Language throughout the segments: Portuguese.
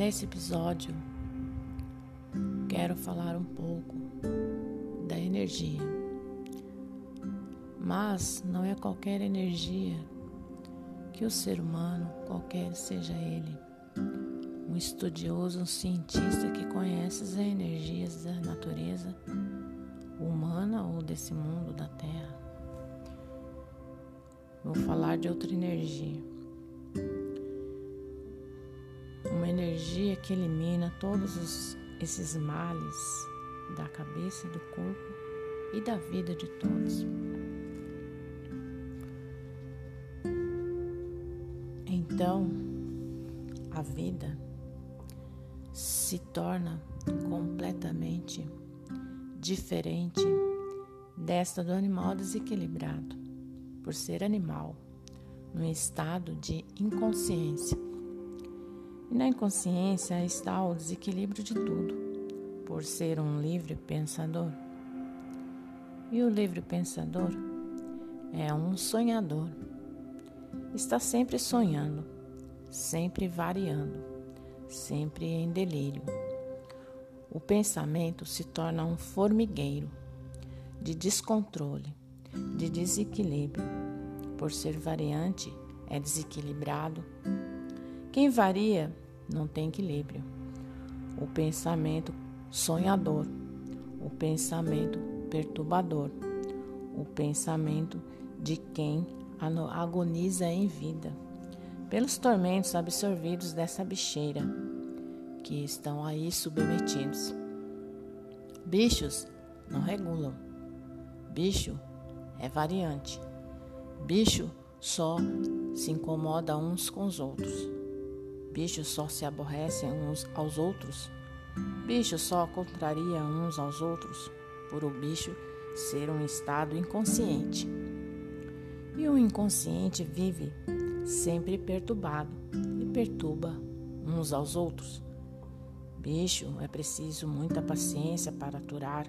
Nesse episódio, quero falar um pouco da energia. Mas não é qualquer energia que o ser humano, qualquer seja ele, um estudioso, um cientista que conhece as energias da natureza humana ou desse mundo da Terra. Vou falar de outra energia. Energia que elimina todos os, esses males da cabeça, do corpo e da vida de todos. Então, a vida se torna completamente diferente desta do animal desequilibrado, por ser animal, no estado de inconsciência. E na inconsciência está o desequilíbrio de tudo, por ser um livre pensador. E o livre pensador é um sonhador. Está sempre sonhando, sempre variando, sempre em delírio. O pensamento se torna um formigueiro de descontrole, de desequilíbrio. Por ser variante, é desequilibrado. Quem varia não tem equilíbrio. O pensamento sonhador, o pensamento perturbador, o pensamento de quem agoniza em vida, pelos tormentos absorvidos dessa bicheira que estão aí submetidos. Bichos não regulam. Bicho é variante. Bicho só se incomoda uns com os outros. Bichos só se aborrecem uns aos outros. Bichos só contraria uns aos outros por o bicho ser um estado inconsciente. E o inconsciente vive sempre perturbado e perturba uns aos outros. Bicho é preciso muita paciência para aturar,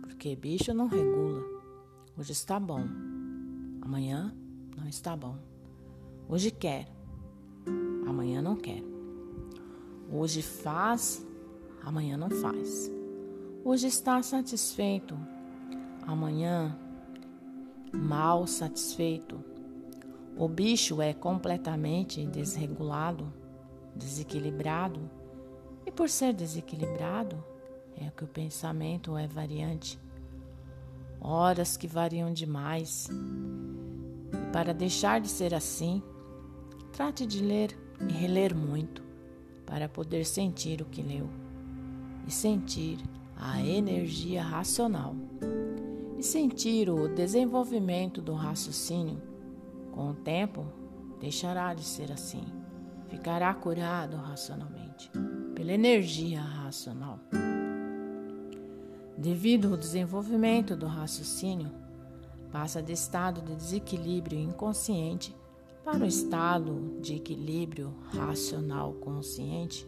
porque bicho não regula. Hoje está bom, amanhã não está bom. Hoje quer, amanhã não quer. Hoje faz, amanhã não faz. Hoje está satisfeito, amanhã mal satisfeito. O bicho é completamente desregulado, desequilibrado, e por ser desequilibrado, é que o pensamento é variante. Horas que variam demais. E para deixar de ser assim, Trate de ler e reler muito para poder sentir o que leu e sentir a energia racional e sentir o desenvolvimento do raciocínio. Com o tempo, deixará de ser assim, ficará curado racionalmente pela energia racional. Devido ao desenvolvimento do raciocínio, passa de estado de desequilíbrio inconsciente para o estado de equilíbrio racional consciente,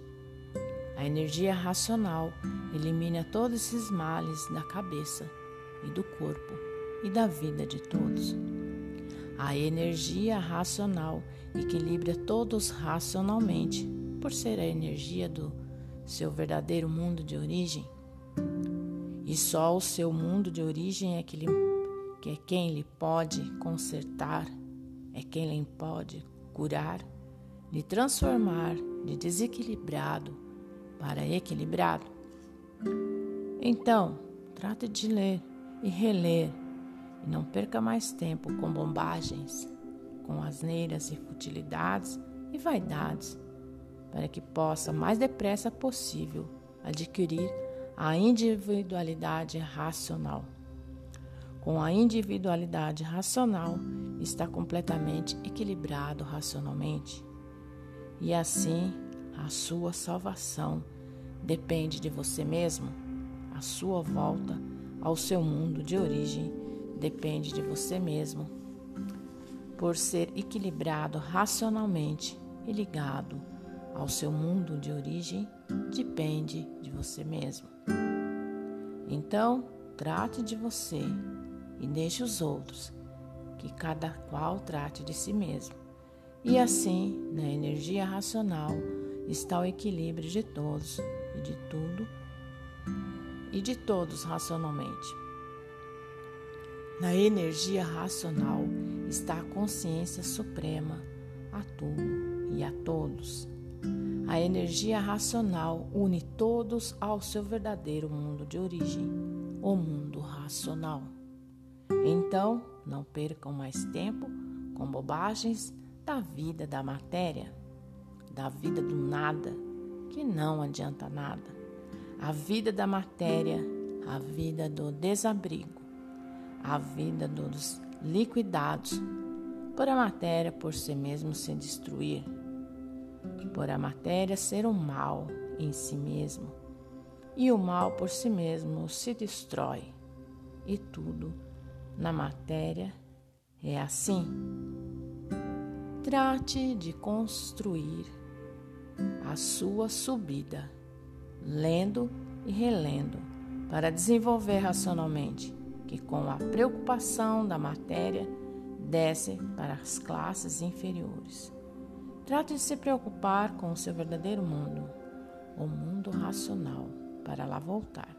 a energia racional elimina todos esses males da cabeça e do corpo e da vida de todos. A energia racional equilibra todos racionalmente, por ser a energia do seu verdadeiro mundo de origem. E só o seu mundo de origem é que, lhe, que é quem lhe pode consertar é quem lhe pode curar, lhe transformar de desequilibrado para equilibrado. Então, trate de ler e reler e não perca mais tempo com bombagens, com asneiras e futilidades e vaidades, para que possa mais depressa possível adquirir a individualidade racional. Com a individualidade racional, está completamente equilibrado racionalmente. E assim, a sua salvação depende de você mesmo. A sua volta ao seu mundo de origem depende de você mesmo. Por ser equilibrado racionalmente e ligado ao seu mundo de origem, depende de você mesmo. Então, trate de você e deixe os outros, que cada qual trate de si mesmo. E assim, na energia racional, está o equilíbrio de todos e de tudo e de todos racionalmente. Na energia racional está a consciência suprema a tudo e a todos. A energia racional une todos ao seu verdadeiro mundo de origem, o mundo racional. Então, não percam mais tempo com bobagens da vida da matéria, da vida do nada, que não adianta nada. A vida da matéria, a vida do desabrigo, a vida dos liquidados, por a matéria por si mesmo se destruir por a matéria ser um mal em si mesmo, e o mal por si mesmo se destrói, e tudo na matéria é assim. Trate de construir a sua subida, lendo e relendo, para desenvolver racionalmente que, com a preocupação da matéria, desce para as classes inferiores. Trate de se preocupar com o seu verdadeiro mundo, o mundo racional, para lá voltar.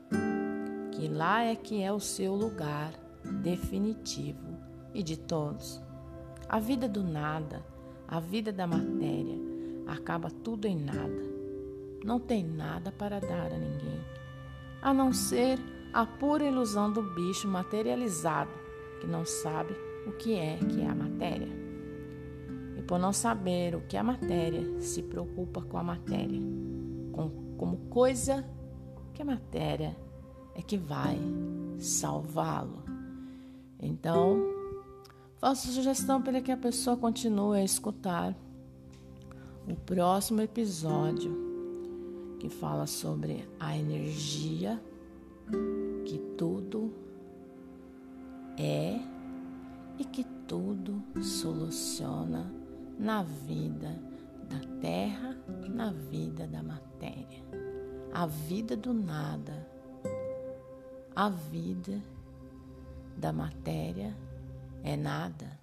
Que lá é que é o seu lugar definitivo e de todos. A vida do nada, a vida da matéria, acaba tudo em nada. Não tem nada para dar a ninguém, a não ser a pura ilusão do bicho materializado que não sabe o que é que é a matéria por não saber o que é a matéria, se preocupa com a matéria, com, como coisa que a matéria é que vai salvá-lo. Então, faço sugestão para que a pessoa continue a escutar o próximo episódio que fala sobre a energia que tudo é e que tudo soluciona na vida da terra, na vida da matéria. A vida do nada, a vida da matéria é nada.